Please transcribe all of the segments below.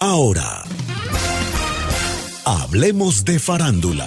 Ahora, hablemos de farándula.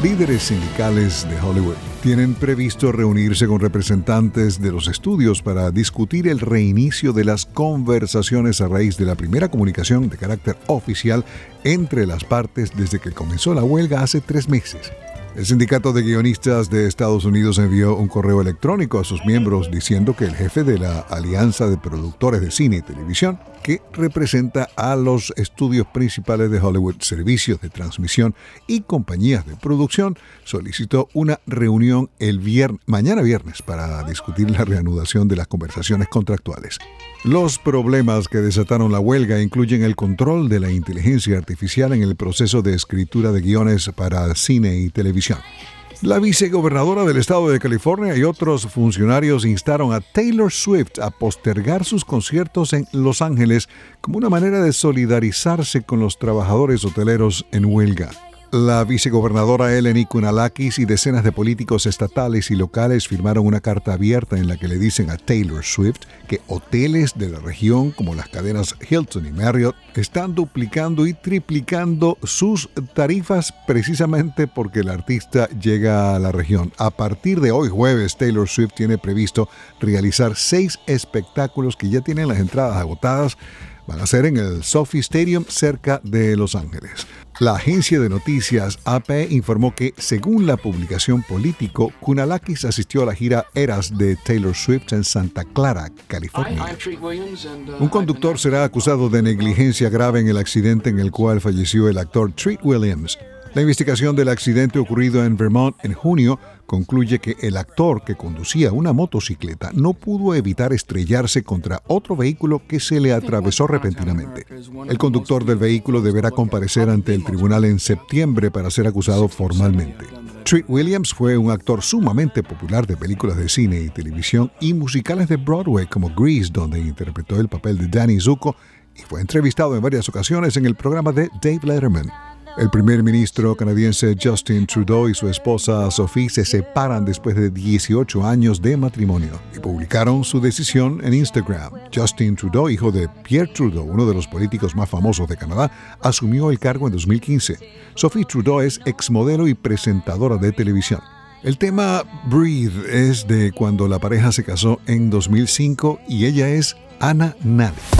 Líderes sindicales de Hollywood tienen previsto reunirse con representantes de los estudios para discutir el reinicio de las conversaciones a raíz de la primera comunicación de carácter oficial entre las partes desde que comenzó la huelga hace tres meses. El Sindicato de Guionistas de Estados Unidos envió un correo electrónico a sus miembros diciendo que el jefe de la Alianza de Productores de Cine y Televisión, que representa a los estudios principales de Hollywood, servicios de transmisión y compañías de producción, solicitó una reunión el viernes, mañana viernes para discutir la reanudación de las conversaciones contractuales. Los problemas que desataron la huelga incluyen el control de la inteligencia artificial en el proceso de escritura de guiones para cine y televisión. La vicegobernadora del estado de California y otros funcionarios instaron a Taylor Swift a postergar sus conciertos en Los Ángeles como una manera de solidarizarse con los trabajadores hoteleros en huelga. La vicegobernadora Eleni Kunalakis y decenas de políticos estatales y locales firmaron una carta abierta en la que le dicen a Taylor Swift que hoteles de la región como las cadenas Hilton y Marriott están duplicando y triplicando sus tarifas precisamente porque el artista llega a la región. A partir de hoy jueves, Taylor Swift tiene previsto realizar seis espectáculos que ya tienen las entradas agotadas. Van a ser en el Sophie Stadium cerca de Los Ángeles. La agencia de noticias AP informó que, según la publicación Político, Kunalakis asistió a la gira Eras de Taylor Swift en Santa Clara, California. Un conductor será acusado de negligencia grave en el accidente en el cual falleció el actor Treat Williams. La investigación del accidente ocurrido en Vermont en junio concluye que el actor que conducía una motocicleta no pudo evitar estrellarse contra otro vehículo que se le atravesó repentinamente. El conductor del vehículo deberá comparecer ante el tribunal en septiembre para ser acusado formalmente. Treat Williams fue un actor sumamente popular de películas de cine y televisión y musicales de Broadway como Grease, donde interpretó el papel de Danny Zuko y fue entrevistado en varias ocasiones en el programa de Dave Letterman. El primer ministro canadiense Justin Trudeau y su esposa Sophie se separan después de 18 años de matrimonio y publicaron su decisión en Instagram. Justin Trudeau, hijo de Pierre Trudeau, uno de los políticos más famosos de Canadá, asumió el cargo en 2015. Sophie Trudeau es exmodelo y presentadora de televisión. El tema Breathe es de cuando la pareja se casó en 2005 y ella es Ana Nade.